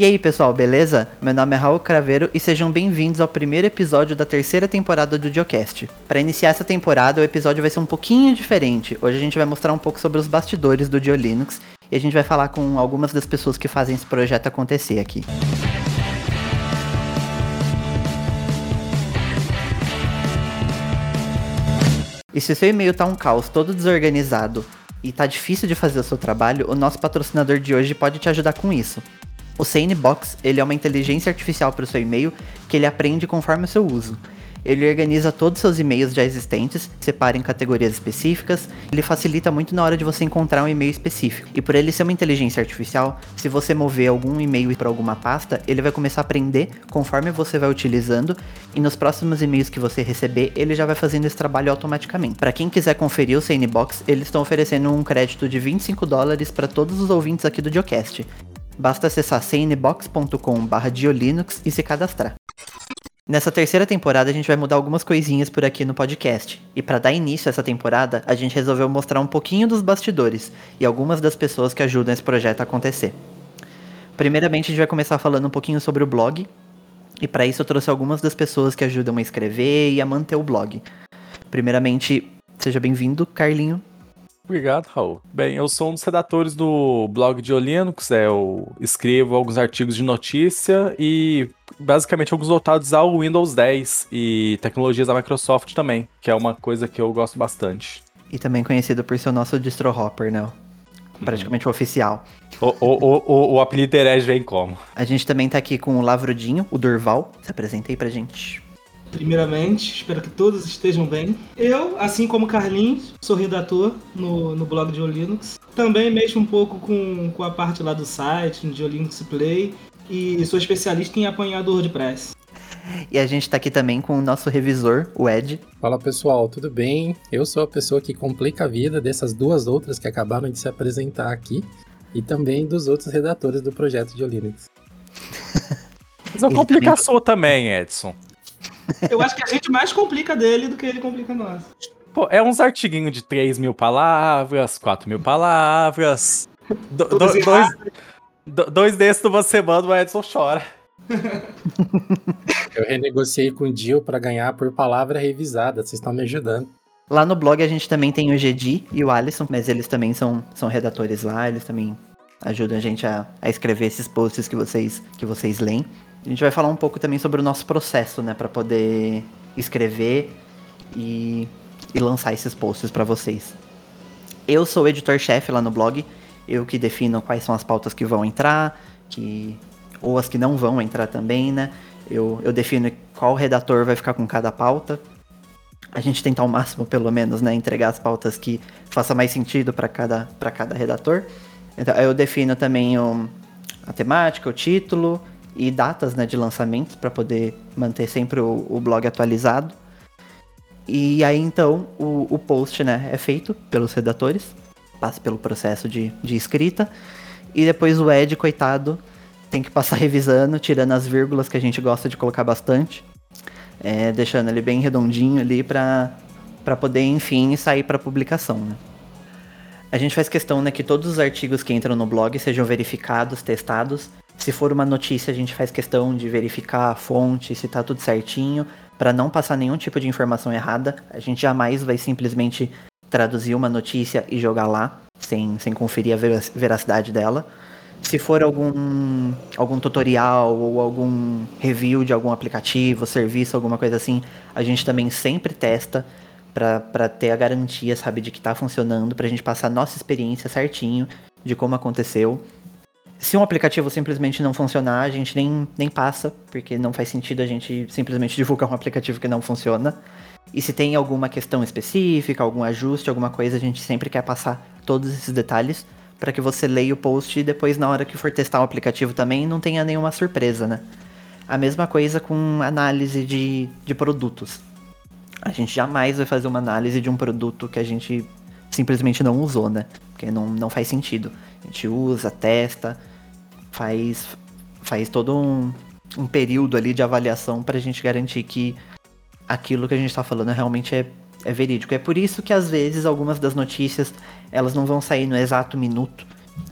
E aí, pessoal, beleza? Meu nome é Raul Craveiro e sejam bem-vindos ao primeiro episódio da terceira temporada do Diocast. Para iniciar essa temporada, o episódio vai ser um pouquinho diferente. Hoje a gente vai mostrar um pouco sobre os bastidores do Dio Linux e a gente vai falar com algumas das pessoas que fazem esse projeto acontecer aqui. E se o seu e-mail tá um caos, todo desorganizado e tá difícil de fazer o seu trabalho, o nosso patrocinador de hoje pode te ajudar com isso. O Sanebox, ele é uma inteligência artificial para o seu e-mail que ele aprende conforme o seu uso. Ele organiza todos os seus e-mails já existentes, separa em categorias específicas, ele facilita muito na hora de você encontrar um e-mail específico. E por ele ser uma inteligência artificial, se você mover algum e-mail para alguma pasta, ele vai começar a aprender conforme você vai utilizando e nos próximos e-mails que você receber, ele já vai fazendo esse trabalho automaticamente. Para quem quiser conferir o Sanebox, eles estão oferecendo um crédito de 25 dólares para todos os ouvintes aqui do Diocast. Basta acessar cnbox.com/diolinux e se cadastrar. Nessa terceira temporada a gente vai mudar algumas coisinhas por aqui no podcast. E para dar início a essa temporada, a gente resolveu mostrar um pouquinho dos bastidores e algumas das pessoas que ajudam esse projeto a acontecer. Primeiramente, a gente vai começar falando um pouquinho sobre o blog. E para isso eu trouxe algumas das pessoas que ajudam a escrever e a manter o blog. Primeiramente, seja bem-vindo, Carlinho. Obrigado, Raul. Bem, eu sou um dos redatores do blog de Linux, é, eu escrevo alguns artigos de notícia e basicamente alguns voltados ao Windows 10 e tecnologias da Microsoft também, que é uma coisa que eu gosto bastante. E também conhecido por ser o nosso distro hopper, né? Praticamente o oficial. O, o, o, o apelido herege vem como? A gente também tá aqui com o Lavrudinho, o Durval. Se apresentei pra gente. Primeiramente, espero que todos estejam bem. Eu, assim como Carlinhos, sou redator no, no blog de Linux. Também mexo um pouco com, com a parte lá do site, no Linux Play. E sou especialista em apanhador WordPress. E a gente tá aqui também com o nosso revisor, o Ed. Fala pessoal, tudo bem? Eu sou a pessoa que complica a vida dessas duas outras que acabaram de se apresentar aqui. E também dos outros redatores do projeto de Linux. Mas eu complica a sua também, Edson. Eu acho que a gente mais complica dele do que ele complica nós. Pô, é uns artiguinhos de 3 mil palavras, 4 mil palavras. Do, do, dois, do, dois desses numa semana o Edson chora. Eu renegociei com o Dio para ganhar por palavra revisada. Vocês estão me ajudando. Lá no blog a gente também tem o GD e o Alisson, mas eles também são, são redatores lá, eles também ajudam a gente a, a escrever esses posts que vocês, que vocês leem. A gente vai falar um pouco também sobre o nosso processo, né, para poder escrever e, e lançar esses posts para vocês. Eu sou editor-chefe lá no blog, eu que defino quais são as pautas que vão entrar, que ou as que não vão entrar também, né? Eu, eu defino qual redator vai ficar com cada pauta. A gente tenta ao máximo, pelo menos, né, entregar as pautas que façam mais sentido para cada, cada redator. Então, eu defino também o, a temática, o título, e datas né, de lançamento para poder manter sempre o, o, blog atualizado. E aí então o, o, post né, é feito pelos redatores, passa pelo processo de, de escrita, e depois o Ed, coitado, tem que passar revisando, tirando as vírgulas que a gente gosta de colocar bastante, é, deixando ele bem redondinho ali para poder, enfim, sair para publicação. Né? A gente faz questão né, que todos os artigos que entram no blog sejam verificados, testados se for uma notícia, a gente faz questão de verificar a fonte, se tá tudo certinho, para não passar nenhum tipo de informação errada. A gente jamais vai simplesmente traduzir uma notícia e jogar lá, sem, sem conferir a veracidade dela. Se for algum, algum tutorial ou algum review de algum aplicativo, serviço, alguma coisa assim, a gente também sempre testa para ter a garantia, sabe, de que está funcionando, para a gente passar a nossa experiência certinho de como aconteceu se um aplicativo simplesmente não funcionar, a gente nem, nem passa, porque não faz sentido a gente simplesmente divulgar um aplicativo que não funciona. E se tem alguma questão específica, algum ajuste, alguma coisa, a gente sempre quer passar todos esses detalhes para que você leia o post e depois, na hora que for testar o aplicativo também, não tenha nenhuma surpresa, né? A mesma coisa com análise de, de produtos. A gente jamais vai fazer uma análise de um produto que a gente simplesmente não usou, né? Porque não, não faz sentido. A gente usa, testa, faz, faz todo um, um período ali de avaliação para a gente garantir que aquilo que a gente está falando realmente é, é verídico. É por isso que às vezes algumas das notícias elas não vão sair no exato minuto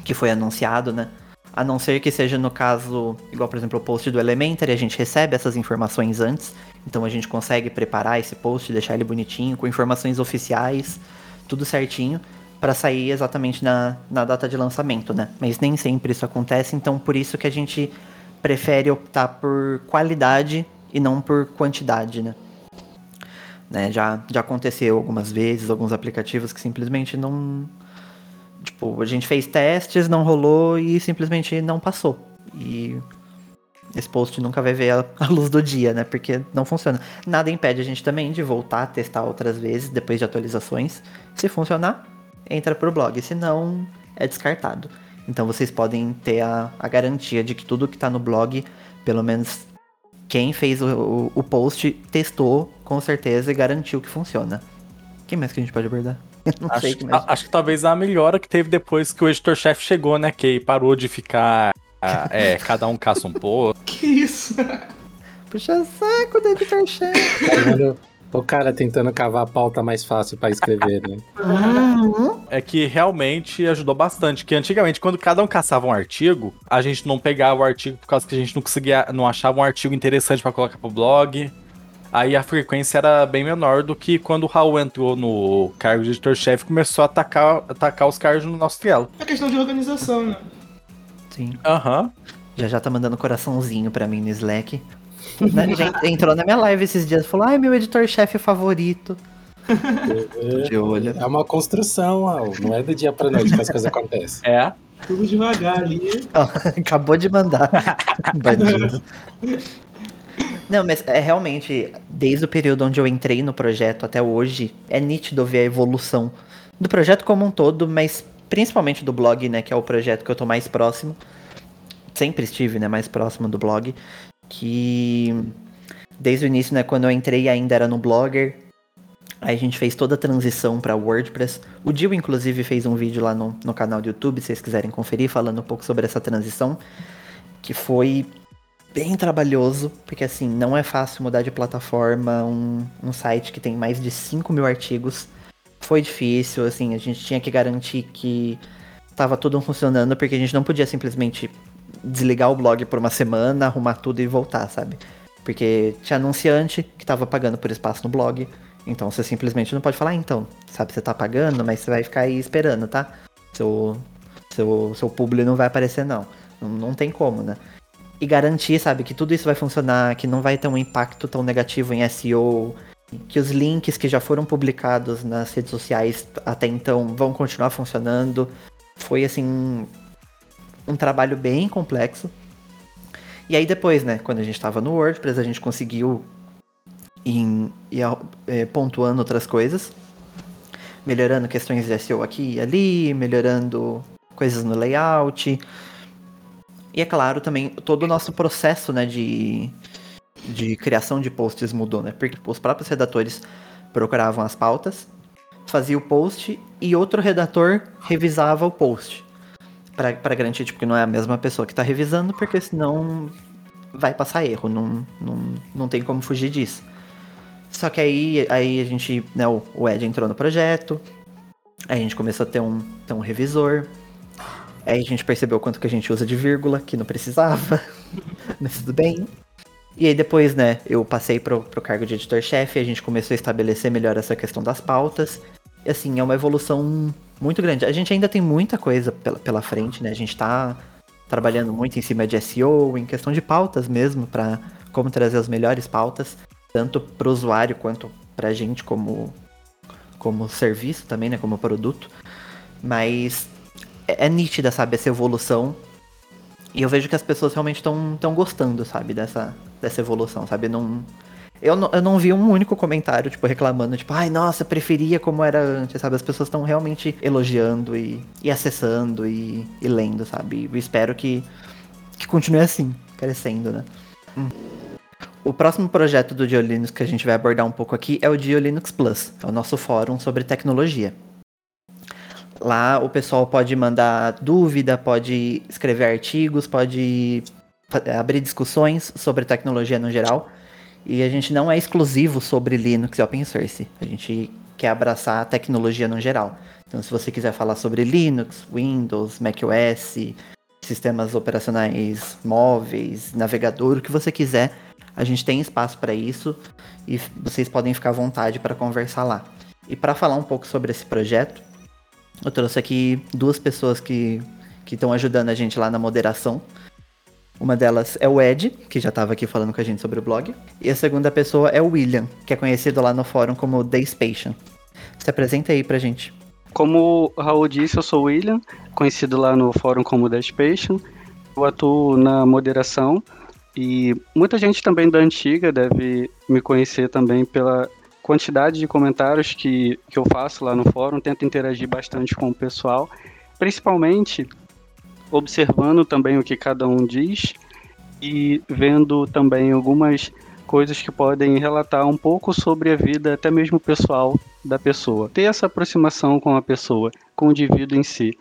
que foi anunciado, né? A não ser que seja no caso, igual por exemplo o post do Elementary, a gente recebe essas informações antes, então a gente consegue preparar esse post, deixar ele bonitinho, com informações oficiais, tudo certinho, para sair exatamente na, na data de lançamento, né? Mas nem sempre isso acontece, então por isso que a gente prefere optar por qualidade e não por quantidade, né? né? Já, já aconteceu algumas vezes, alguns aplicativos que simplesmente não. Tipo, a gente fez testes, não rolou e simplesmente não passou. E esse post nunca vai ver a, a, luz do dia, né? Porque não funciona. Nada impede a gente também de voltar a testar outras vezes depois de atualizações. Se funcionar, entra pro blog. Se não, é descartado. Então vocês podem ter a, a garantia de que tudo que está no blog, pelo menos quem fez o, o, post testou com certeza e garantiu que funciona. Quem mais que a gente pode abordar? Não acho, sei que mais. acho que talvez a melhora que teve depois que o editor-chefe chegou, né? Que parou de ficar. é, cada um caça um pouco. Que isso? Puxa saco do editor-chefe. O cara tentando cavar a pauta mais fácil para escrever, né? É que realmente ajudou bastante. Que antigamente, quando cada um caçava um artigo, a gente não pegava o artigo por causa que a gente não conseguia, não achava um artigo interessante para colocar pro blog. Aí a frequência era bem menor do que quando o Raul entrou no cargo de editor-chefe e começou a atacar, atacar os cargos no nosso trielo. É questão de organização, né? Sim. Aham. Uhum. Já já tá mandando coraçãozinho para mim no Slack. Né, entrou na minha live esses dias e falou: ai, meu editor-chefe favorito. De olho. É uma construção, não é do dia pra noite que as coisas acontecem. É. Tudo devagar ali. acabou de mandar. Não, mas é realmente, desde o período onde eu entrei no projeto até hoje, é nítido ver a evolução do projeto como um todo, mas principalmente do blog, né, que é o projeto que eu tô mais próximo. Sempre estive, né, mais próximo do blog que desde o início, né, quando eu entrei ainda era no Blogger. Aí a gente fez toda a transição para WordPress. O Dio, inclusive, fez um vídeo lá no, no canal do YouTube, se vocês quiserem conferir, falando um pouco sobre essa transição, que foi bem trabalhoso, porque assim, não é fácil mudar de plataforma, um, um site que tem mais de 5 mil artigos. Foi difícil, assim, a gente tinha que garantir que estava tudo funcionando, porque a gente não podia simplesmente desligar o blog por uma semana, arrumar tudo e voltar, sabe? Porque tinha anunciante que tava pagando por espaço no blog. Então você simplesmente não pode falar, ah, então, sabe, você tá pagando, mas você vai ficar aí esperando, tá? Seu, seu, seu público não vai aparecer, não. não. Não tem como, né? E garantir, sabe, que tudo isso vai funcionar, que não vai ter um impacto tão negativo em SEO, que os links que já foram publicados nas redes sociais até então vão continuar funcionando. Foi assim, um trabalho bem complexo. E aí depois, né, quando a gente estava no WordPress, a gente conseguiu ir, ir é, pontuando outras coisas, melhorando questões de SEO aqui e ali, melhorando coisas no layout. E é claro também todo o nosso processo, né, de, de criação de posts mudou, né? Porque os próprios redatores procuravam as pautas, fazia o post e outro redator revisava o post para garantir tipo, que não é a mesma pessoa que está revisando, porque senão vai passar erro, não, não, não tem como fugir disso. Só que aí, aí a gente, né, o, o Ed entrou no projeto, aí a gente começou a ter um, ter um revisor, aí a gente percebeu quanto que a gente usa de vírgula, que não precisava, mas tudo bem. E aí depois, né, eu passei pro, pro cargo de editor-chefe, a gente começou a estabelecer melhor essa questão das pautas, e assim, é uma evolução muito grande. A gente ainda tem muita coisa pela, pela frente, né? A gente tá trabalhando muito em cima de SEO, em questão de pautas mesmo, para como trazer as melhores pautas, tanto para o usuário quanto para a gente como, como serviço também, né? Como produto. Mas é, é nítida, sabe, essa evolução. E eu vejo que as pessoas realmente estão gostando, sabe, dessa, dessa evolução, sabe? Não, eu não, eu não vi um único comentário, tipo, reclamando, tipo, ai, nossa, preferia como era antes, sabe? As pessoas estão realmente elogiando e, e acessando e, e lendo, sabe? E espero que, que continue assim, crescendo, né? Hum. O próximo projeto do Diolinux que a gente vai abordar um pouco aqui é o Diolinux Plus, é o nosso fórum sobre tecnologia. Lá o pessoal pode mandar dúvida, pode escrever artigos, pode abrir discussões sobre tecnologia no geral. E a gente não é exclusivo sobre Linux e open source. A gente quer abraçar a tecnologia no geral. Então, se você quiser falar sobre Linux, Windows, macOS, sistemas operacionais móveis, navegador, o que você quiser. A gente tem espaço para isso e vocês podem ficar à vontade para conversar lá. E para falar um pouco sobre esse projeto, eu trouxe aqui duas pessoas que estão ajudando a gente lá na moderação. Uma delas é o Ed, que já estava aqui falando com a gente sobre o blog. E a segunda pessoa é o William, que é conhecido lá no fórum como The Spation. Se apresenta aí pra gente. Como o Raul disse, eu sou o William, conhecido lá no fórum como The Spation. Eu atuo na moderação e muita gente também da antiga deve me conhecer também pela quantidade de comentários que, que eu faço lá no fórum. Tento interagir bastante com o pessoal, principalmente observando também o que cada um diz e vendo também algumas coisas que podem relatar um pouco sobre a vida, até mesmo pessoal da pessoa. Ter essa aproximação com a pessoa, com o indivíduo em si.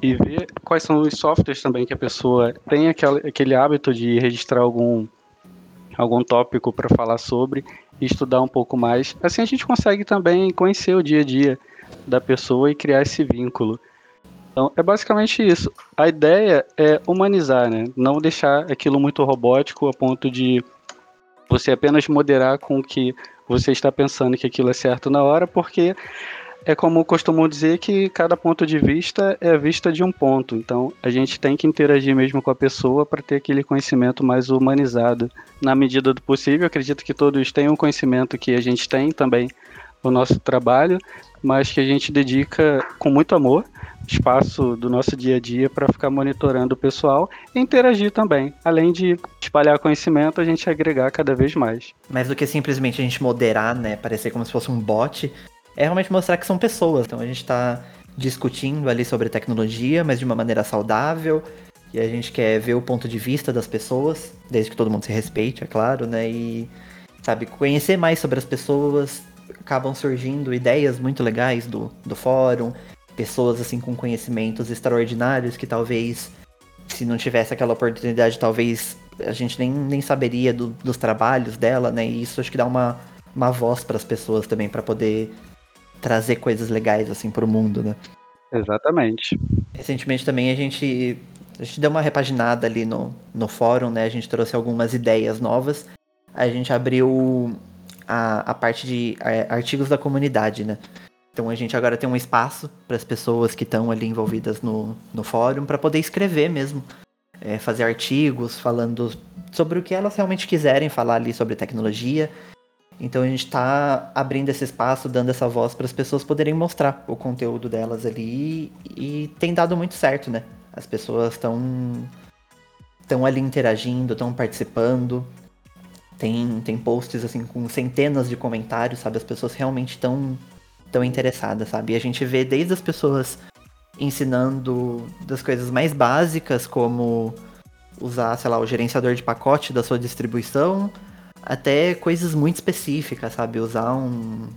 E ver quais são os softwares também que a pessoa tem aquele, aquele hábito de registrar algum, algum tópico para falar sobre e estudar um pouco mais. Assim a gente consegue também conhecer o dia a dia da pessoa e criar esse vínculo. Então, é basicamente isso. A ideia é humanizar, né? Não deixar aquilo muito robótico a ponto de você apenas moderar com o que você está pensando que aquilo é certo na hora, porque é como costumam dizer que cada ponto de vista é a vista de um ponto. Então, a gente tem que interagir mesmo com a pessoa para ter aquele conhecimento mais humanizado. Na medida do possível, acredito que todos tenham o conhecimento que a gente tem também o nosso trabalho, mas que a gente dedica com muito amor espaço do nosso dia a dia para ficar monitorando o pessoal e interagir também. Além de espalhar conhecimento, a gente agregar cada vez mais. Mais do que simplesmente a gente moderar, né, parecer como se fosse um bot, é realmente mostrar que são pessoas. Então a gente está discutindo ali sobre tecnologia, mas de uma maneira saudável. E a gente quer ver o ponto de vista das pessoas, desde que todo mundo se respeite, é claro, né? E, sabe, conhecer mais sobre as pessoas. Acabam surgindo ideias muito legais do, do fórum, pessoas assim com conhecimentos extraordinários que talvez se não tivesse aquela oportunidade, talvez a gente nem, nem saberia do, dos trabalhos dela, né? E isso acho que dá uma, uma voz para as pessoas também para poder trazer coisas legais assim para o mundo, né? Exatamente. Recentemente também a gente a gente deu uma repaginada ali no, no fórum, né? A gente trouxe algumas ideias novas. A gente abriu a, a parte de artigos da comunidade, né? Então a gente agora tem um espaço para as pessoas que estão ali envolvidas no, no fórum para poder escrever mesmo. É, fazer artigos falando sobre o que elas realmente quiserem falar ali sobre tecnologia. Então a gente está abrindo esse espaço, dando essa voz para as pessoas poderem mostrar o conteúdo delas ali e tem dado muito certo, né? As pessoas estão estão ali interagindo, estão participando. Tem, tem posts assim com centenas de comentários, sabe? As pessoas realmente estão tão interessada, sabe? E a gente vê desde as pessoas ensinando das coisas mais básicas, como usar, sei lá, o gerenciador de pacote da sua distribuição, até coisas muito específicas, sabe? Usar um,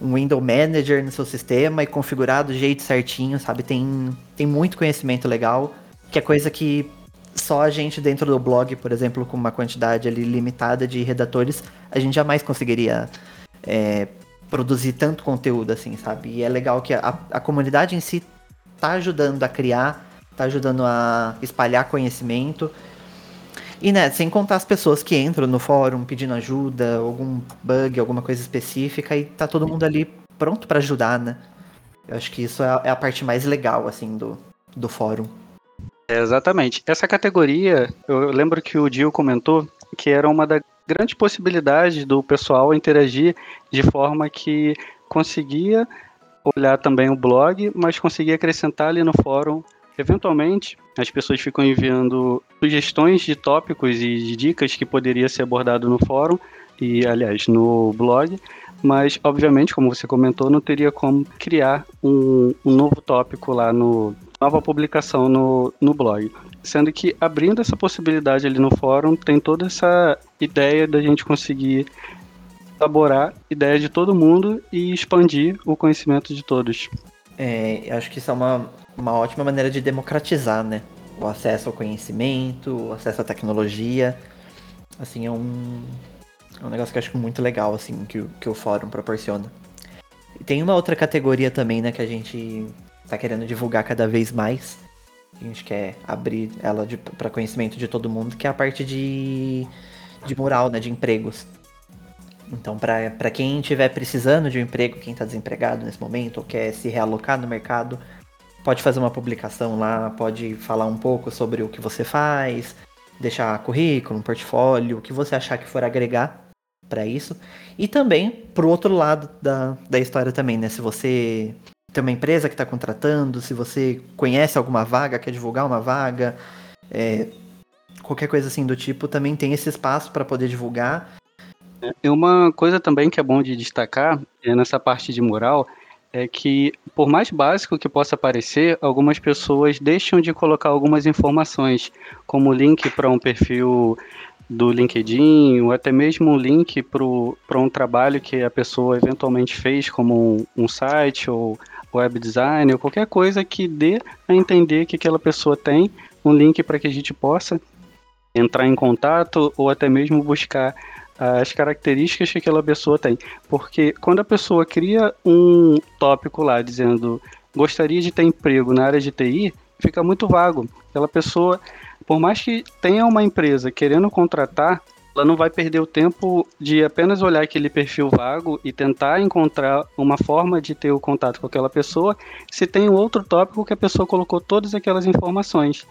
um Window Manager no seu sistema e configurar do jeito certinho, sabe? Tem, tem muito conhecimento legal, que é coisa que só a gente dentro do blog, por exemplo, com uma quantidade ali limitada de redatores, a gente jamais conseguiria é, produzir tanto conteúdo assim, sabe? E é legal que a, a comunidade em si tá ajudando a criar, tá ajudando a espalhar conhecimento. E, né, sem contar as pessoas que entram no fórum pedindo ajuda, algum bug, alguma coisa específica, e tá todo mundo ali pronto para ajudar, né? Eu acho que isso é, é a parte mais legal, assim, do, do fórum. É, exatamente. Essa categoria, eu lembro que o Dio comentou que era uma da, grande possibilidade do pessoal interagir de forma que conseguia olhar também o blog, mas conseguia acrescentar ali no fórum. Eventualmente, as pessoas ficam enviando sugestões de tópicos e de dicas que poderia ser abordado no fórum e, aliás, no blog, mas obviamente, como você comentou, não teria como criar um, um novo tópico lá no nova publicação no, no blog. Sendo que abrindo essa possibilidade ali no fórum, tem toda essa ideia da gente conseguir elaborar ideia de todo mundo e expandir o conhecimento de todos. É, acho que isso é uma, uma ótima maneira de democratizar, né? O acesso ao conhecimento, o acesso à tecnologia. Assim, é um, é um negócio que eu acho muito legal, assim, que, que o fórum proporciona. E tem uma outra categoria também, né, que a gente tá querendo divulgar cada vez mais, A gente quer abrir ela para conhecimento de todo mundo, que é a parte de, de mural, né, de empregos. Então, para quem estiver precisando de um emprego, quem está desempregado nesse momento ou quer se realocar no mercado, pode fazer uma publicação lá, pode falar um pouco sobre o que você faz, deixar currículo, um portfólio, o que você achar que for agregar para isso. E também pro outro lado da, da história também, né? Se você tem uma empresa que está contratando, se você conhece alguma vaga, quer divulgar uma vaga, é, qualquer coisa assim do tipo, também tem esse espaço para poder divulgar. E uma coisa também que é bom de destacar é nessa parte de mural é que, por mais básico que possa parecer, algumas pessoas deixam de colocar algumas informações, como link para um perfil do LinkedIn, ou até mesmo um link para um trabalho que a pessoa eventualmente fez, como um, um site ou web design, ou qualquer coisa que dê a entender que aquela pessoa tem um link para que a gente possa entrar em contato ou até mesmo buscar as características que aquela pessoa tem. Porque quando a pessoa cria um tópico lá dizendo gostaria de ter emprego na área de TI, fica muito vago. Aquela pessoa por mais que tenha uma empresa querendo contratar, ela não vai perder o tempo de apenas olhar aquele perfil vago e tentar encontrar uma forma de ter o contato com aquela pessoa, se tem um outro tópico que a pessoa colocou todas aquelas informações.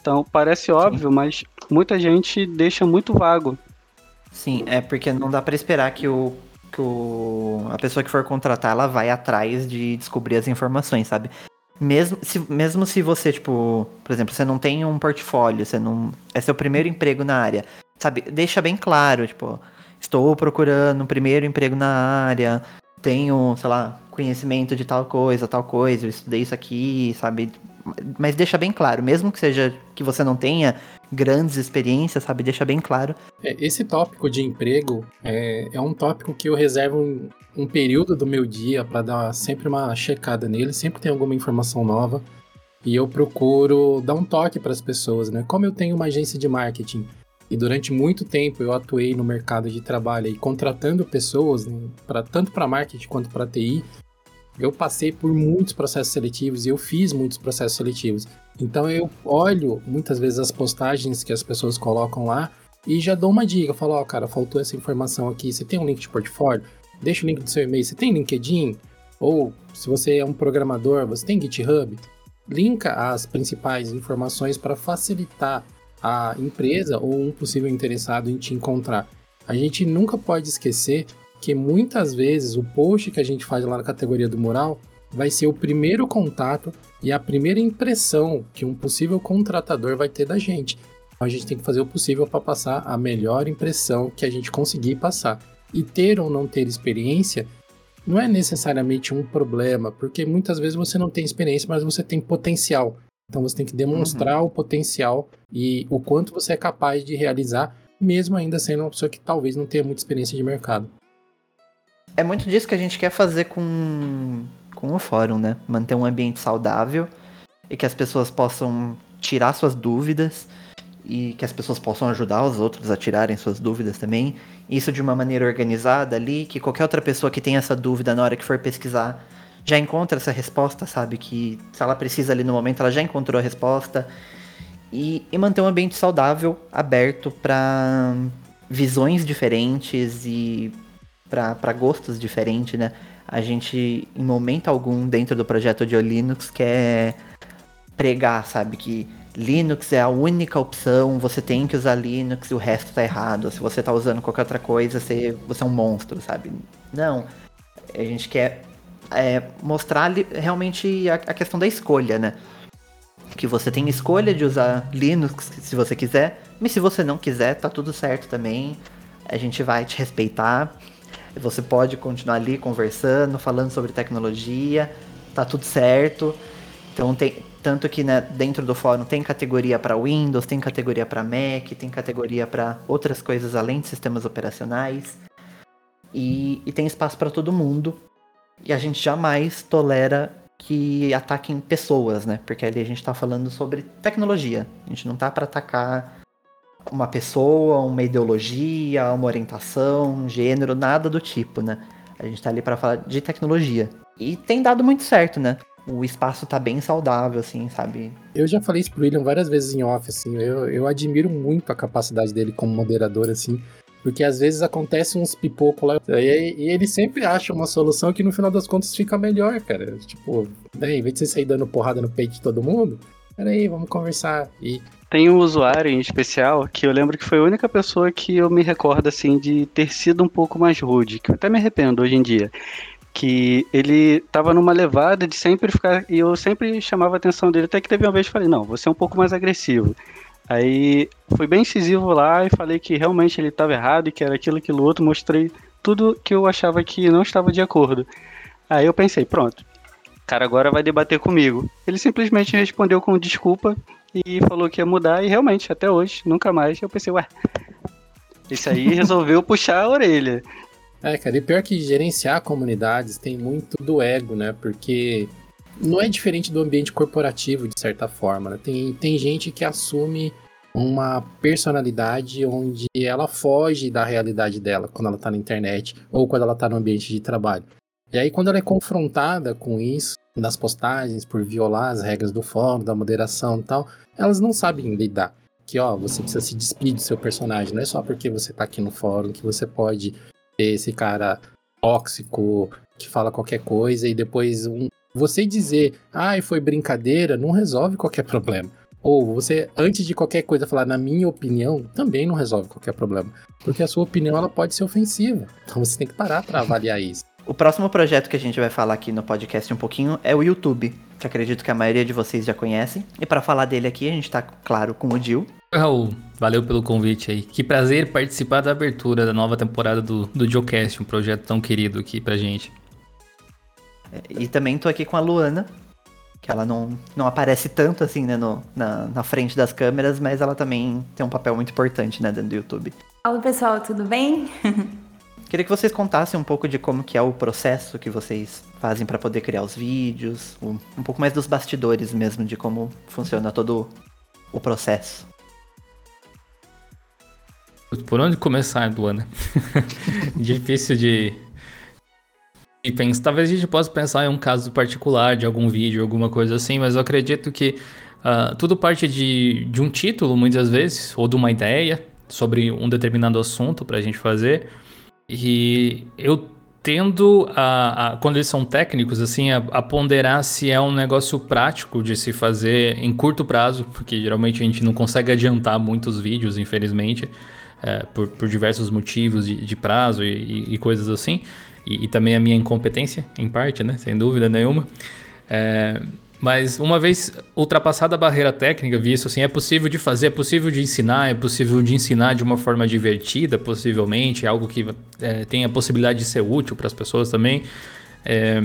Então, parece óbvio, Sim. mas muita gente deixa muito vago. Sim, é porque não dá para esperar que o que o, a pessoa que for contratar, ela vai atrás de descobrir as informações, sabe? Mesmo se, mesmo se você, tipo, por exemplo, você não tem um portfólio, você não. É seu primeiro emprego na área. Sabe, deixa bem claro, tipo, estou procurando um primeiro emprego na área, tenho, sei lá, conhecimento de tal coisa, tal coisa, eu estudei isso aqui, sabe? Mas deixa bem claro, mesmo que seja que você não tenha grandes experiências, sabe? Deixa bem claro. É, esse tópico de emprego é, é um tópico que eu reservo um, um período do meu dia para dar sempre uma checada nele, sempre tem alguma informação nova. E eu procuro dar um toque para as pessoas, né? Como eu tenho uma agência de marketing e durante muito tempo eu atuei no mercado de trabalho e contratando pessoas, né, pra, tanto para marketing quanto para TI, eu passei por muitos processos seletivos e eu fiz muitos processos seletivos. Então eu olho muitas vezes as postagens que as pessoas colocam lá e já dou uma dica. Eu falo, ó, oh, cara, faltou essa informação aqui. Você tem um link de portfólio? Deixa o link do seu e-mail. Você tem LinkedIn? Ou se você é um programador, você tem GitHub? Linka as principais informações para facilitar a empresa ou um possível interessado em te encontrar. A gente nunca pode esquecer que muitas vezes o post que a gente faz lá na categoria do mural vai ser o primeiro contato e a primeira impressão que um possível contratador vai ter da gente. Então a gente tem que fazer o possível para passar a melhor impressão que a gente conseguir passar. E ter ou não ter experiência não é necessariamente um problema, porque muitas vezes você não tem experiência, mas você tem potencial. Então você tem que demonstrar uhum. o potencial e o quanto você é capaz de realizar, mesmo ainda sendo uma pessoa que talvez não tenha muita experiência de mercado é muito disso que a gente quer fazer com, com o fórum, né? Manter um ambiente saudável e que as pessoas possam tirar suas dúvidas e que as pessoas possam ajudar os outros a tirarem suas dúvidas também. Isso de uma maneira organizada ali, que qualquer outra pessoa que tenha essa dúvida na hora que for pesquisar já encontra essa resposta, sabe? Que se ela precisa ali no momento, ela já encontrou a resposta. E, e manter um ambiente saudável, aberto para visões diferentes e para gostos diferentes, né? A gente, em momento algum, dentro do projeto de Linux, quer pregar, sabe? Que Linux é a única opção, você tem que usar Linux e o resto tá errado. Se você tá usando qualquer outra coisa, você, você é um monstro, sabe? Não. A gente quer é, mostrar realmente a, a questão da escolha, né? Que você tem escolha de usar Linux se você quiser, mas se você não quiser, tá tudo certo também. A gente vai te respeitar. Você pode continuar ali conversando, falando sobre tecnologia, tá tudo certo. Então tem tanto que né, dentro do fórum tem categoria para Windows, tem categoria para Mac, tem categoria para outras coisas além de sistemas operacionais. E, e tem espaço para todo mundo. E a gente jamais tolera que ataquem pessoas, né? Porque ali a gente está falando sobre tecnologia. A gente não tá para atacar uma pessoa, uma ideologia, uma orientação, um gênero, nada do tipo, né? A gente tá ali para falar de tecnologia. E tem dado muito certo, né? o espaço tá bem saudável, assim, sabe? Eu já falei isso pro William várias vezes em off, assim, eu, eu admiro muito a capacidade dele como moderador, assim, porque às vezes acontece uns pipoco lá e, e, ele sempre acha uma solução que no final das contas fica melhor, cara. Tipo, né, em vez de você sair dando porrada no peito de todo mundo, peraí, vamos conversar. E tem um usuário em especial que eu lembro que foi a única pessoa que eu me recordo assim de ter sido um pouco mais rude, que eu até me arrependo hoje em dia. Que ele tava numa levada de sempre ficar. E eu sempre chamava a atenção dele, até que teve uma vez que falei, não, você é um pouco mais agressivo. Aí fui bem incisivo lá e falei que realmente ele estava errado e que era aquilo, aquilo outro, mostrei tudo que eu achava que não estava de acordo. Aí eu pensei, pronto, o cara agora vai debater comigo. Ele simplesmente respondeu com desculpa e falou que ia mudar, e realmente, até hoje, nunca mais. Eu pensei, ué, esse aí resolveu puxar a orelha. É, cara, e pior que gerenciar comunidades tem muito do ego, né? Porque não é diferente do ambiente corporativo, de certa forma. Né? Tem, tem gente que assume uma personalidade onde ela foge da realidade dela quando ela tá na internet ou quando ela tá no ambiente de trabalho. E aí, quando ela é confrontada com isso, nas postagens, por violar as regras do fórum, da moderação e tal, elas não sabem lidar. Que, ó, você precisa se despedir do seu personagem. Não é só porque você tá aqui no fórum que você pode ter esse cara tóxico que fala qualquer coisa e depois um, você dizer, ai, ah, foi brincadeira, não resolve qualquer problema. Ou você, antes de qualquer coisa, falar, na minha opinião, também não resolve qualquer problema. Porque a sua opinião ela pode ser ofensiva. Então você tem que parar para avaliar isso. O próximo projeto que a gente vai falar aqui no podcast um pouquinho é o YouTube, que acredito que a maioria de vocês já conhecem. E para falar dele aqui, a gente tá, claro, com o Dil. Raul, valeu pelo convite aí. Que prazer participar da abertura da nova temporada do, do Geocast, um projeto tão querido aqui pra gente. E também tô aqui com a Luana, que ela não, não aparece tanto assim, né, no, na, na frente das câmeras, mas ela também tem um papel muito importante, né, dentro do YouTube. Olá pessoal, tudo bem? Queria que vocês contassem um pouco de como que é o processo que vocês fazem para poder criar os vídeos, um, um pouco mais dos bastidores mesmo, de como funciona todo o processo. Por onde começar, Luana? Difícil de, e penso, talvez a gente possa pensar em um caso particular de algum vídeo, alguma coisa assim, mas eu acredito que uh, tudo parte de, de um título, muitas vezes, ou de uma ideia sobre um determinado assunto para a gente fazer. E eu tendo a, a, quando eles são técnicos, assim, a, a, ponderar se é um negócio prático de se fazer em curto prazo, porque geralmente a gente não consegue adiantar muitos vídeos, infelizmente, é, por, por, diversos motivos de, de prazo e, e, e, coisas assim, e, e, também a minha incompetência, em parte, né, sem dúvida nenhuma. É, mas uma vez ultrapassada a barreira técnica, visto assim, é possível de fazer, é possível de ensinar, é possível de ensinar de uma forma divertida, possivelmente, algo que é, tem a possibilidade de ser útil para as pessoas também. É,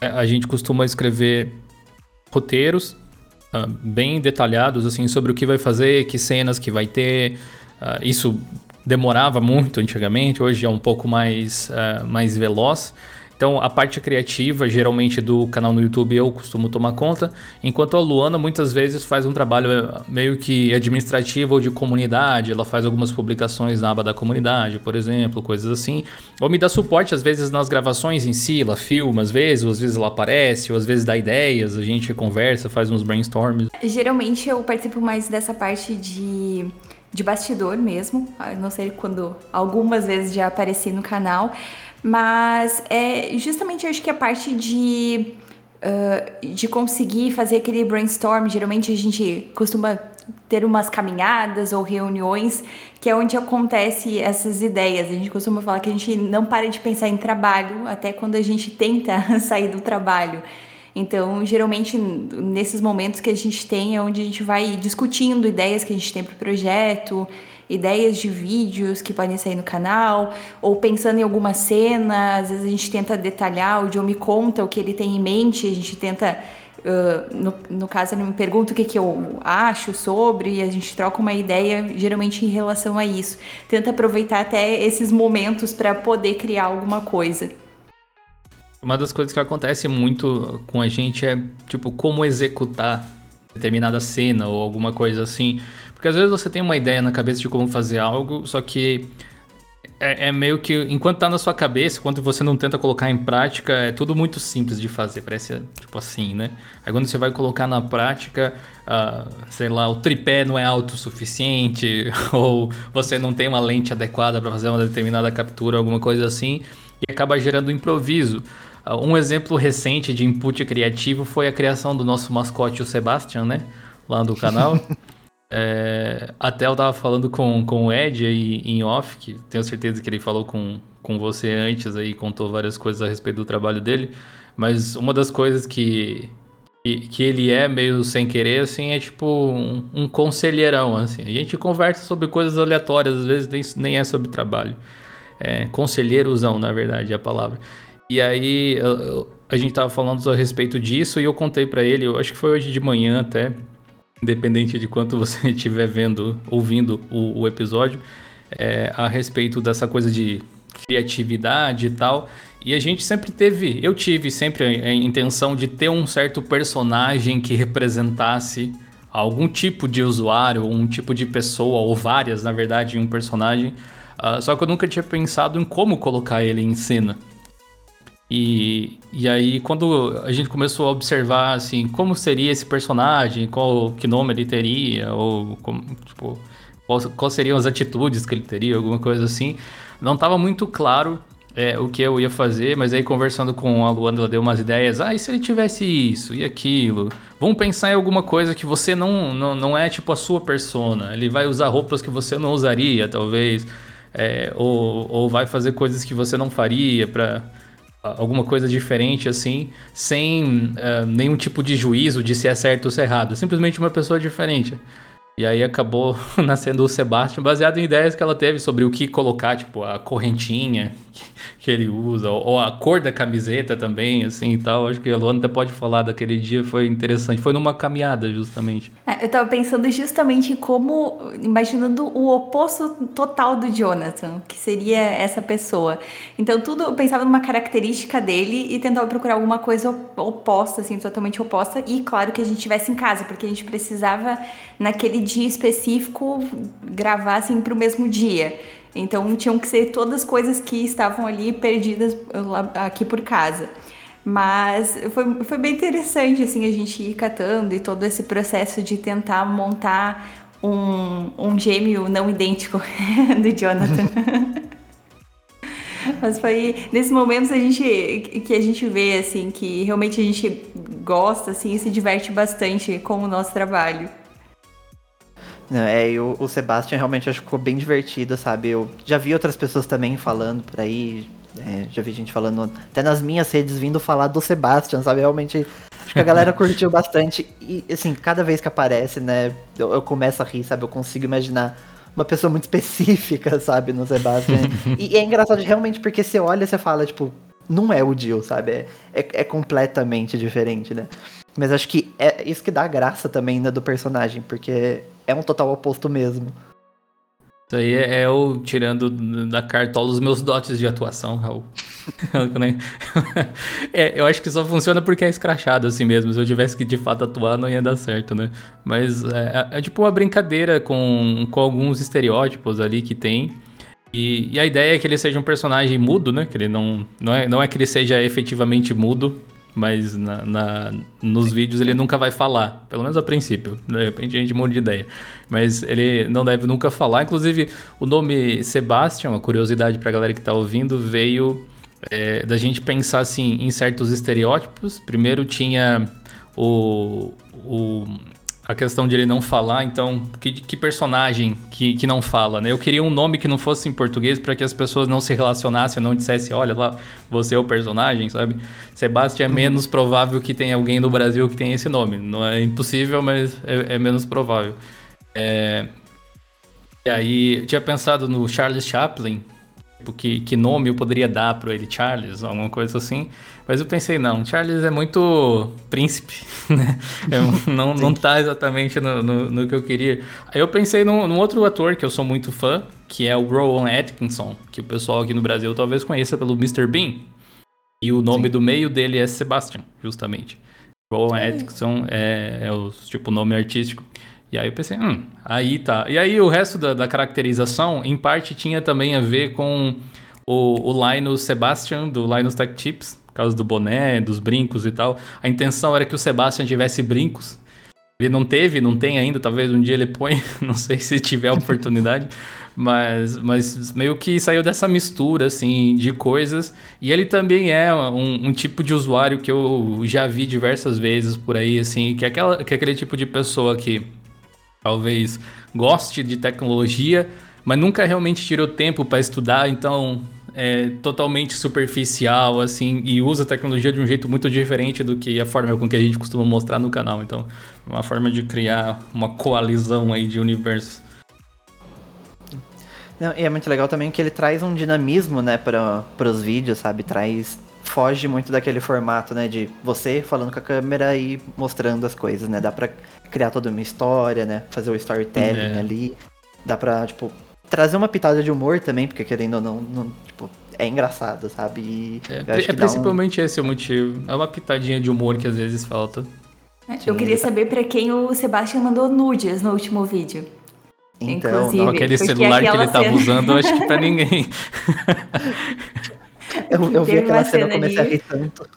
a gente costuma escrever roteiros uh, bem detalhados assim sobre o que vai fazer, que cenas que vai ter. Uh, isso demorava muito antigamente, hoje é um pouco mais, uh, mais veloz. Então, a parte criativa, geralmente do canal no YouTube, eu costumo tomar conta, enquanto a Luana muitas vezes faz um trabalho eh, meio que administrativo ou de comunidade, ela faz algumas publicações na aba da comunidade, por exemplo, coisas assim, ou me dá suporte às vezes nas gravações em si, ela filma às vezes, ou às vezes ela aparece, ou às vezes dá ideias, a gente conversa, faz uns brainstorms. Geralmente eu participo mais dessa parte de de bastidor mesmo, não sei quando algumas vezes já apareci no canal, mas é justamente acho que a parte de, uh, de conseguir fazer aquele brainstorm, geralmente a gente costuma ter umas caminhadas ou reuniões que é onde acontece essas ideias. A gente costuma falar que a gente não para de pensar em trabalho até quando a gente tenta sair do trabalho. Então, geralmente, nesses momentos que a gente tem, é onde a gente vai discutindo ideias que a gente tem para o projeto, ideias de vídeos que podem sair no canal, ou pensando em alguma cena, às vezes a gente tenta detalhar, o Joe me conta o que ele tem em mente, a gente tenta. Uh, no, no caso, ele me pergunta o que, que eu acho sobre, e a gente troca uma ideia, geralmente em relação a isso. Tenta aproveitar até esses momentos para poder criar alguma coisa. Uma das coisas que acontece muito com a gente é, tipo, como executar determinada cena ou alguma coisa assim. Porque às vezes você tem uma ideia na cabeça de como fazer algo, só que é, é, meio que, enquanto tá na sua cabeça, quando você não tenta colocar em prática, é tudo muito simples de fazer, parece tipo assim, né? Aí quando você vai colocar na prática, uh, sei lá, o tripé não é autossuficiente, ou você não tem uma lente adequada para fazer uma determinada captura, alguma coisa assim, e acaba gerando improviso. Um exemplo recente de input criativo foi a criação do nosso mascote, o Sebastian, né? Lá do canal. É, até eu tava falando com, com o Ed aí em off, que tenho certeza que ele falou com, com você antes aí, contou várias coisas a respeito do trabalho dele. Mas uma das coisas que, que, que ele é meio sem querer, assim, é tipo um, um, conselheirão, assim. A gente conversa sobre coisas aleatórias, às vezes nem, nem é sobre trabalho. É, conselheirozão, na verdade, é a palavra. E aí eu, eu, a gente tava falando a respeito disso e eu contei para ele, eu acho que foi hoje de manhã até, independente de quanto você estiver vendo, ouvindo o, o episódio, é, a respeito dessa coisa de criatividade e tal. E a gente sempre teve, eu tive sempre a, a intenção de ter um certo personagem que representasse algum tipo de usuário, um tipo de pessoa, ou várias, na verdade, em um personagem. Uh, só que eu nunca tinha pensado em como colocar ele em cena. E, e aí, quando a gente começou a observar, assim, como seria esse personagem, qual que nome ele teria, ou como, tipo, quais seriam as atitudes que ele teria, alguma coisa assim, não estava muito claro é, o que eu ia fazer, mas aí conversando com a Luana, ela deu umas ideias. Ah, e se ele tivesse isso e aquilo? Vamos pensar em alguma coisa que você não, não, não é tipo a sua persona. Ele vai usar roupas que você não usaria, talvez. É, ou, ou vai fazer coisas que você não faria para alguma coisa diferente assim, sem uh, nenhum tipo de juízo de se é certo ou se é errado. Simplesmente uma pessoa diferente. E aí acabou nascendo o Sebastian, baseado em ideias que ela teve sobre o que colocar, tipo, a correntinha que ele usa, ou a cor da camiseta também, assim e tal. Acho que a Luana até pode falar daquele dia, foi interessante. Foi numa caminhada, justamente. É, eu tava pensando justamente como, imaginando o oposto total do Jonathan, que seria essa pessoa. Então, tudo, eu pensava numa característica dele e tentava procurar alguma coisa oposta, assim, totalmente oposta. E claro que a gente tivesse em casa, porque a gente precisava naquele dia específico gravar assim para o mesmo dia. Então tinham que ser todas coisas que estavam ali perdidas aqui por casa. Mas foi, foi bem interessante assim a gente ir catando e todo esse processo de tentar montar um, um gêmeo não idêntico do Jonathan. Mas foi nesses momentos a gente, que a gente vê assim que realmente a gente gosta assim e se diverte bastante com o nosso trabalho. Não, é, e o, o Sebastian realmente acho que ficou bem divertido, sabe? Eu já vi outras pessoas também falando por aí, é, já vi gente falando até nas minhas redes vindo falar do Sebastian, sabe? Realmente acho que a galera curtiu bastante. E assim, cada vez que aparece, né, eu, eu, começo a rir, sabe? Eu consigo imaginar uma pessoa muito específica, sabe, no Sebastian. e, e, é engraçado realmente porque você olha e você fala, tipo, não é o Jill, sabe? É, é, é completamente diferente, né? Mas acho que é isso que dá graça também né, do personagem, porque é um total oposto mesmo. Isso aí é, é eu tirando da cartola os meus dotes de atuação, Raul. é, eu acho que só funciona porque é escrachado assim mesmo. Se eu tivesse que de fato atuar, não ia dar certo, né? Mas é, é, é tipo uma brincadeira com, com alguns estereótipos ali que tem. E, e, a ideia é que ele seja um personagem mudo, né? Que ele não, não, é, não é que ele seja efetivamente mudo, mas na, na, nos vídeos ele nunca vai falar, pelo menos a princípio. De repente a gente muda de ideia. Mas ele não deve nunca falar. Inclusive, o nome Sebastian, uma curiosidade pra galera que tá ouvindo, veio é, da gente pensar assim, em certos estereótipos. Primeiro tinha o, o a questão de ele não falar, então, que, que personagem que, que não fala, né? Eu queria um nome que não fosse em português para que as pessoas não se relacionassem, não dissessem, olha lá, você é o personagem, sabe? Sebastião é menos provável que tenha alguém no Brasil que tenha esse nome. Não é impossível, mas é, é menos provável. É... E aí, eu tinha pensado no Charles Chaplin, que, que nome eu poderia dar para ele, Charles, alguma coisa assim. Mas eu pensei, não, Charles é muito príncipe, né? É, não, não tá exatamente no, no, no, que eu queria. Aí eu pensei num, num, outro ator que eu sou muito fã, que é o Rowan Atkinson, que o pessoal aqui no Brasil talvez conheça pelo Mr. Bean. E o nome Sim. do meio dele é Sebastian, justamente. Rowan Atkinson é, é o tipo nome artístico. E aí eu pensei, hum, aí tá. E aí o resto da, da caracterização, em parte, tinha também a ver com o, o Linus Sebastian, do Linus Tech Tips, por causa do boné, dos brincos e tal. A intenção era que o Sebastian tivesse brincos. Ele não teve, não tem ainda, talvez um dia ele põe, não sei se tiver oportunidade. Mas, mas meio que saiu dessa mistura, assim, de coisas. E ele também é um, um, tipo de usuário que eu já vi diversas vezes por aí, assim, que é, aquela, que é aquele tipo de pessoa que talvez goste de tecnologia, mas nunca realmente tirou tempo para estudar, então é totalmente superficial, assim, e usa a tecnologia de um jeito muito diferente do que a forma com que a gente costuma mostrar no canal. Então, uma forma de criar uma coalizão aí de universos. Não, e é muito legal também que ele traz um dinamismo, né, para os vídeos, sabe? Traz. Foge muito daquele formato, né? De você falando com a câmera e mostrando as coisas, né? Dá pra criar toda uma história, né? Fazer o storytelling é. ali. Dá pra, tipo, trazer uma pitada de humor também, porque querendo ou não, não tipo, é engraçado, sabe? E é, é principalmente um... esse o motivo. É uma pitadinha de humor que às vezes falta. Eu queria saber para quem o Sebastian mandou nudes no último vídeo. Então, não, aquele celular que ele tava usando, eu acho que pra ninguém. eu, eu vi aquela cena e comecei a rir tanto.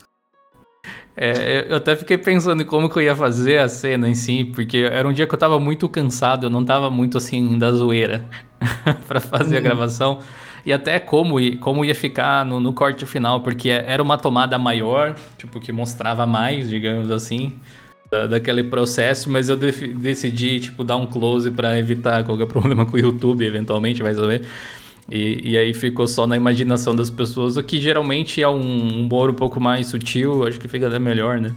É, eu até fiquei pensando em como que eu ia fazer a cena em si, porque era um dia que eu tava muito cansado, eu não tava muito assim da zoeira para fazer a uhum. gravação. E até como, como ia ficar no, no corte final, porque era uma tomada maior, tipo, que mostrava mais, digamos assim da, daquele processo, mas eu decidi, tipo, dar um close para evitar qualquer problema com o YouTube, eventualmente, vai saber. E, e aí ficou só na imaginação das pessoas, o que geralmente é um, um humor um pouco mais sutil, acho que fica até melhor, né?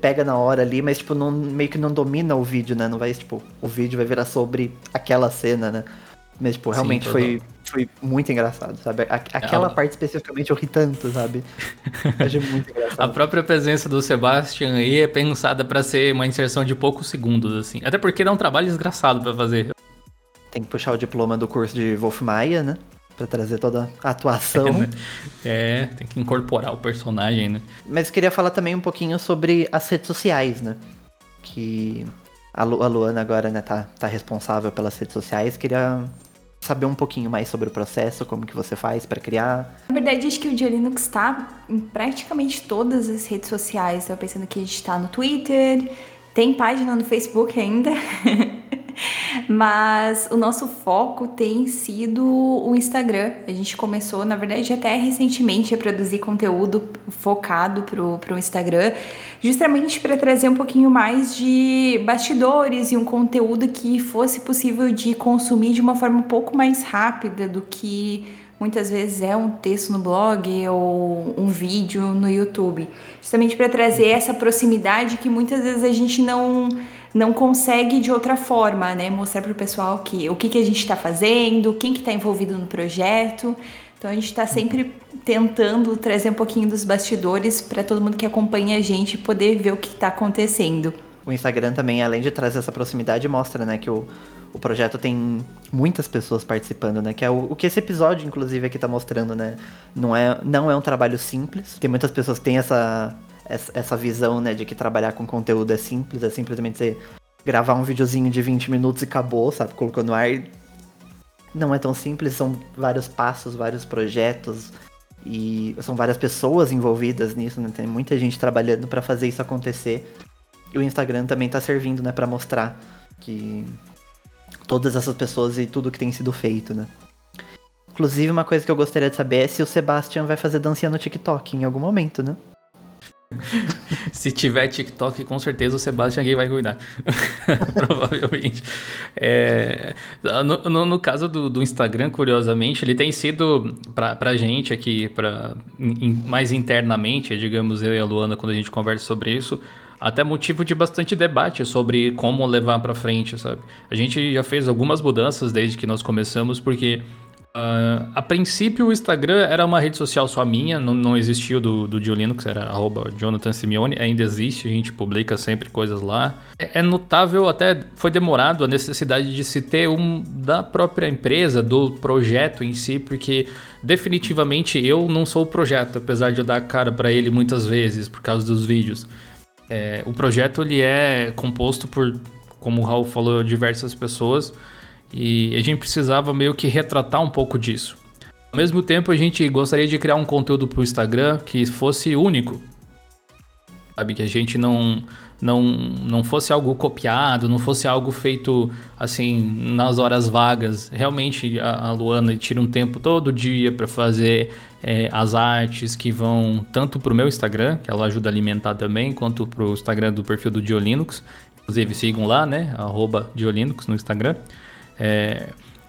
Pega na hora ali, mas tipo, não, meio que não domina o vídeo, né? Não vai, tipo, o vídeo vai virar sobre aquela cena, né? Mas, tipo, realmente Sim, foi, foi muito engraçado, sabe? Aquela é, parte especificamente eu ri tanto, sabe? Achei muito engraçado. A própria presença do Sebastian aí é pensada para ser uma inserção de poucos segundos, assim. Até porque dá um trabalho desgraçado para fazer. Tem que puxar o diploma do curso de Wolf Maia, né? Pra trazer toda a atuação. É, né? é, tem que incorporar o personagem, né? Mas queria falar também um pouquinho sobre as redes sociais, né? Que a, Lu, a Luana agora, né, tá, tá responsável pelas redes sociais. Queria saber um pouquinho mais sobre o processo, como que você faz para criar. Na verdade, acho que o Diolinux está em praticamente todas as redes sociais. Estou pensando que a gente está no Twitter, tem página no Facebook ainda. Mas o nosso foco tem sido o Instagram. A gente começou, na verdade, até recentemente a produzir conteúdo focado para o Instagram, justamente para trazer um pouquinho mais de bastidores e um conteúdo que fosse possível de consumir de uma forma um pouco mais rápida do que muitas vezes é um texto no blog ou um vídeo no YouTube. Justamente para trazer essa proximidade que muitas vezes a gente não não consegue de outra forma, né? Mostrar para o pessoal que o que, que a gente está fazendo, quem que está envolvido no projeto. Então a gente está sempre tentando trazer um pouquinho dos bastidores para todo mundo que acompanha a gente poder ver o que está acontecendo. O Instagram também, além de trazer essa proximidade, mostra, né, que o, o projeto tem muitas pessoas participando, né? Que é o, o que esse episódio, inclusive, aqui está mostrando, né? Não é, não é um trabalho simples. Tem muitas pessoas que têm essa, essa visão, né, de que trabalhar com conteúdo é simples, é simplesmente você gravar um videozinho de 20 minutos e acabou, sabe? Colocou no ar. Não é tão simples, são vários passos, vários projetos e são várias pessoas envolvidas nisso, né? Tem muita gente trabalhando para fazer isso acontecer. E o Instagram também tá servindo, né, para mostrar que todas essas pessoas e tudo que tem sido feito, né? Inclusive, uma coisa que eu gostaria de saber é se o Sebastian vai fazer dancinha no TikTok em algum momento, né? Se tiver TikTok, com certeza o Sebastian Gay vai cuidar. Provavelmente. É, no, no, no, caso do, do, Instagram, curiosamente, ele tem sido pra gente aqui, pra, in, mais internamente, digamos, eu e a Luana, quando a gente conversa sobre isso, até motivo de bastante debate sobre como levar para frente, sabe? A gente já fez algumas mudanças desde que nós começamos, porque Uh, a princípio, o Instagram era uma rede social só minha, não, não existia o do, do que era arroba Jonathan Simeone, ainda existe, a gente publica sempre coisas lá. É, é, notável, até foi demorado a necessidade de se ter um da própria empresa, do projeto em si, porque definitivamente eu não sou o projeto, apesar de eu dar cara para ele muitas vezes por causa dos vídeos. É, o projeto ele é composto por como o Raul falou, diversas pessoas. E a gente precisava meio que retratar um pouco disso. Ao mesmo tempo, a gente gostaria de criar um conteúdo para o Instagram que fosse único. Sabe? Que a gente não, não, não fosse algo copiado, não fosse algo feito assim nas horas vagas. Realmente, a, a Luana tira um tempo todo dia para fazer é, as artes que vão tanto para o meu Instagram, que ela ajuda a alimentar também, quanto para o Instagram do perfil do Diolinux. Inclusive, sigam lá, né? Diolinux no Instagram. É,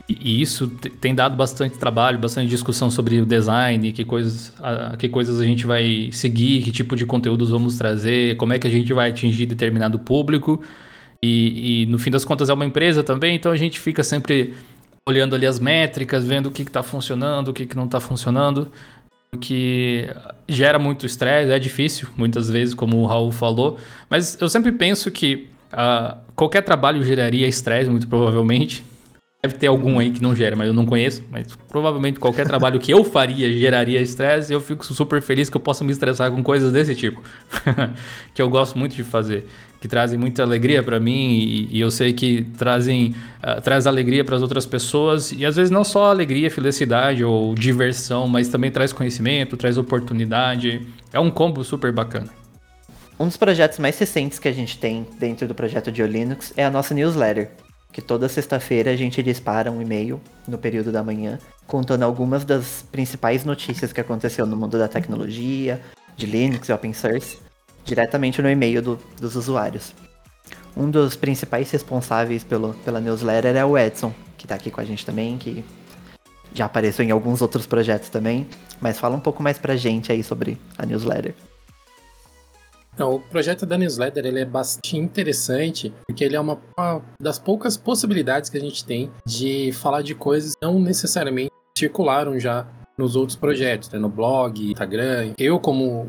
e isso tem dado bastante trabalho, bastante discussão sobre o design, que coisas, a, que coisas a gente vai seguir, que tipo de conteúdos vamos trazer, como é que a gente vai atingir determinado público. E, e no fim das contas é uma empresa também, então a gente fica sempre olhando ali as métricas, vendo o que está funcionando, o que, que não está funcionando, o que gera muito estresse, é difícil muitas vezes, como o Raul falou, mas eu sempre penso que uh, qualquer trabalho geraria estresse, muito provavelmente, Deve ter algum aí que não gera, mas eu não conheço. Mas provavelmente qualquer trabalho que eu faria geraria estresse. E eu fico super feliz que eu possa me estressar com coisas desse tipo. que eu gosto muito de fazer. Que trazem muita alegria para mim. E, e, eu sei que trazem uh, traz alegria para as outras pessoas. E às vezes não só alegria, felicidade ou diversão, mas também traz conhecimento, traz oportunidade. É um combo super bacana. Um dos projetos mais recentes que a gente tem dentro do projeto de Linux é a nossa newsletter que toda sexta-feira a gente dispara um e-mail no período da manhã, contando algumas das principais notícias que aconteceu no mundo da tecnologia, de Linux e open source, diretamente no e-mail do, dos usuários. Um dos principais responsáveis pelo, pela newsletter é o Edson, que está aqui com a gente também, que já apareceu em alguns outros projetos também, mas fala um pouco mais pra gente aí sobre a newsletter. Então, o projeto da newsletter ele é bastante interessante, porque ele é uma, uma das poucas possibilidades que a gente tem de falar de coisas não necessariamente circularam já nos outros projetos, né? no blog, Instagram. Eu, como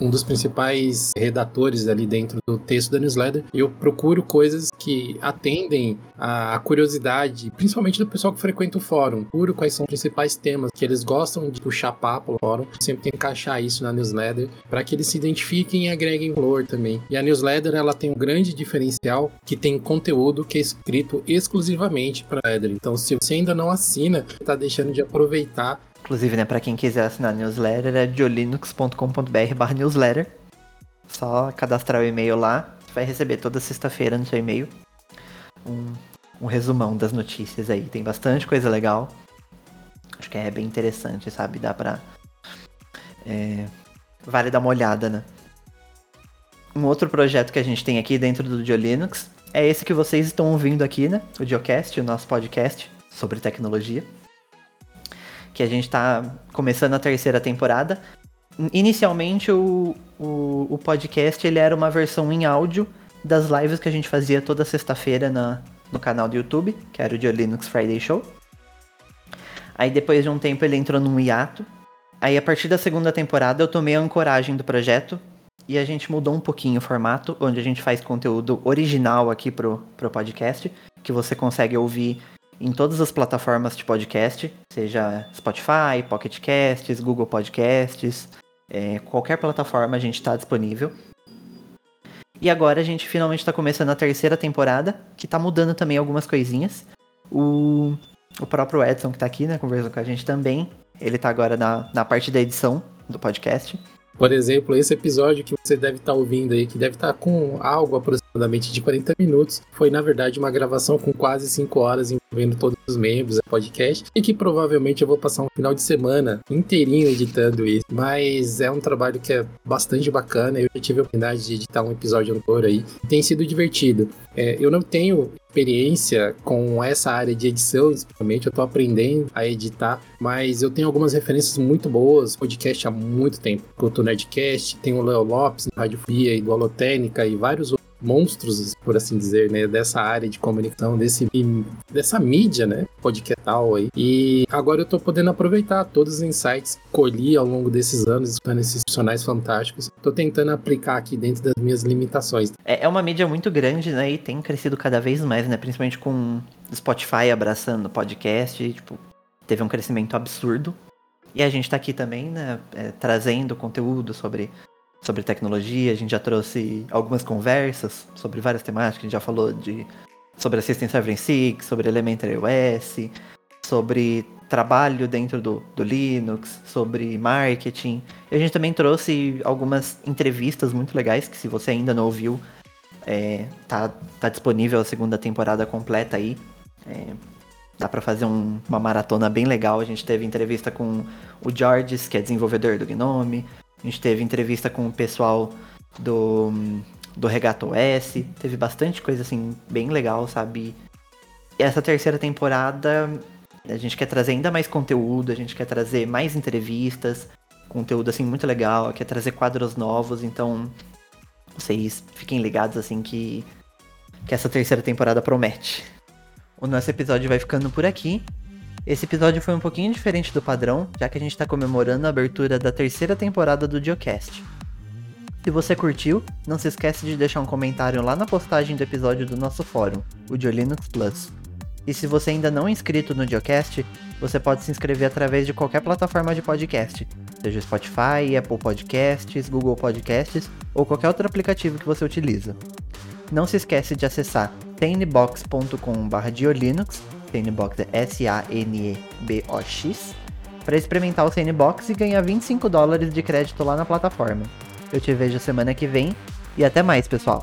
um dos principais redatores ali dentro do texto da newsletter, eu procuro coisas que atendem a curiosidade, principalmente do pessoal que frequenta o fórum. Procuro quais são os principais temas que eles gostam de puxar papo no fórum. Sempre tem que encaixar isso na newsletter para que eles se identifiquem e agreguem valor também. E a newsletter ela tem um grande diferencial que tem conteúdo que é escrito exclusivamente para a Então, se você ainda não assina, está deixando de aproveitar Inclusive, né, para quem quiser assinar a newsletter, é diolinux.com.br newsletter. Só cadastrar o e-mail lá, você vai receber toda sexta-feira no seu e-mail um, um resumão das notícias aí. Tem bastante coisa legal. Acho que é bem interessante, sabe? Dá pra. É, vale dar uma olhada, né? Um outro projeto que a gente tem aqui dentro do Diolinux é esse que vocês estão ouvindo aqui, né? O Diocast, o nosso podcast sobre tecnologia que a gente está começando a terceira temporada. Inicialmente o, o, o, podcast ele era uma versão em áudio das lives que a gente fazia toda sexta-feira no canal do YouTube, que era o de Linux Friday Show. Aí depois de um tempo ele entrou num hiato. Aí a partir da segunda temporada eu tomei a ancoragem do projeto e a gente mudou um pouquinho o formato, onde a gente faz conteúdo original aqui pro, pro podcast, que você consegue ouvir em todas as plataformas de podcast, seja Spotify, Pocket Casts, Google Podcasts, é, qualquer plataforma a gente está disponível. E agora a gente finalmente está começando a terceira temporada, que está mudando também algumas coisinhas. O, o próprio Edson, que está aqui, né, conversando com a gente também, ele está agora na, na parte da edição do podcast. Por exemplo, esse episódio que você deve estar tá ouvindo aí, que deve estar tá com algo aproximadamente de 40 minutos, foi na verdade uma gravação com quase 5 horas envolvendo todos os membros do podcast e que provavelmente eu vou passar um final de semana inteirinho editando isso. Mas é um trabalho que é bastante bacana. Eu já tive a oportunidade de editar um episódio anterior aí. Tem sido divertido. É, eu não tenho experiência com essa área de edição, principalmente. Eu tô aprendendo a editar, mas eu tenho algumas referências muito boas. Podcast há muito tempo. O Nerdcast, tem o Leo Lopes, Rádio Fria e do Holotênica e vários outros monstros, por assim dizer, né, dessa área de comunicação, desse dessa mídia, né, podcastal aí. E agora eu tô podendo aproveitar todos os insights que colhi ao longo desses anos, escutando esses profissionais fantásticos. Tô tentando aplicar aqui dentro das minhas limitações. É, é uma mídia muito grande, né, e tem crescido cada vez mais, né, principalmente com Spotify abraçando podcast, tipo, teve um crescimento absurdo. E a gente tá aqui também, né, é, trazendo conteúdo sobre sobre tecnologia, a gente já trouxe algumas conversas sobre várias temáticas, a gente já falou de sobre Assistant Server 6, sobre Elementary OS, sobre trabalho dentro do, do Linux, sobre marketing. E a gente também trouxe algumas entrevistas muito legais, que se você ainda não ouviu, é, tá, tá disponível a segunda temporada completa aí. É, dá para fazer um, uma maratona bem legal. A gente teve entrevista com o Georges, que é desenvolvedor do Gnome. A gente teve entrevista com o pessoal do, do Regato OS. Teve bastante coisa assim bem legal, sabe? E essa terceira temporada a gente quer trazer ainda mais conteúdo, a gente quer trazer mais entrevistas, conteúdo assim muito legal, quer trazer quadros novos, então vocês fiquem ligados assim que que essa terceira temporada promete. O nosso episódio vai ficando por aqui. Esse episódio foi um pouquinho diferente do padrão, já que a gente está comemorando a abertura da terceira temporada do Geocast. Se você curtiu, não se esquece de deixar um comentário lá na postagem do episódio do nosso fórum, o Geolinux Plus. E se você ainda não é inscrito no Geocast, você pode se inscrever através de qualquer plataforma de podcast, seja Spotify, Apple Podcasts, Google Podcasts ou qualquer outro aplicativo que você utiliza. Não se esquece de acessar sanebox.com.br Geolinux, Sanebox é S-A-N-E-B-O-X, para experimentar o Sanebox e ganhar 25 dólares de crédito lá na plataforma. Eu te vejo semana que vem e até mais, pessoal!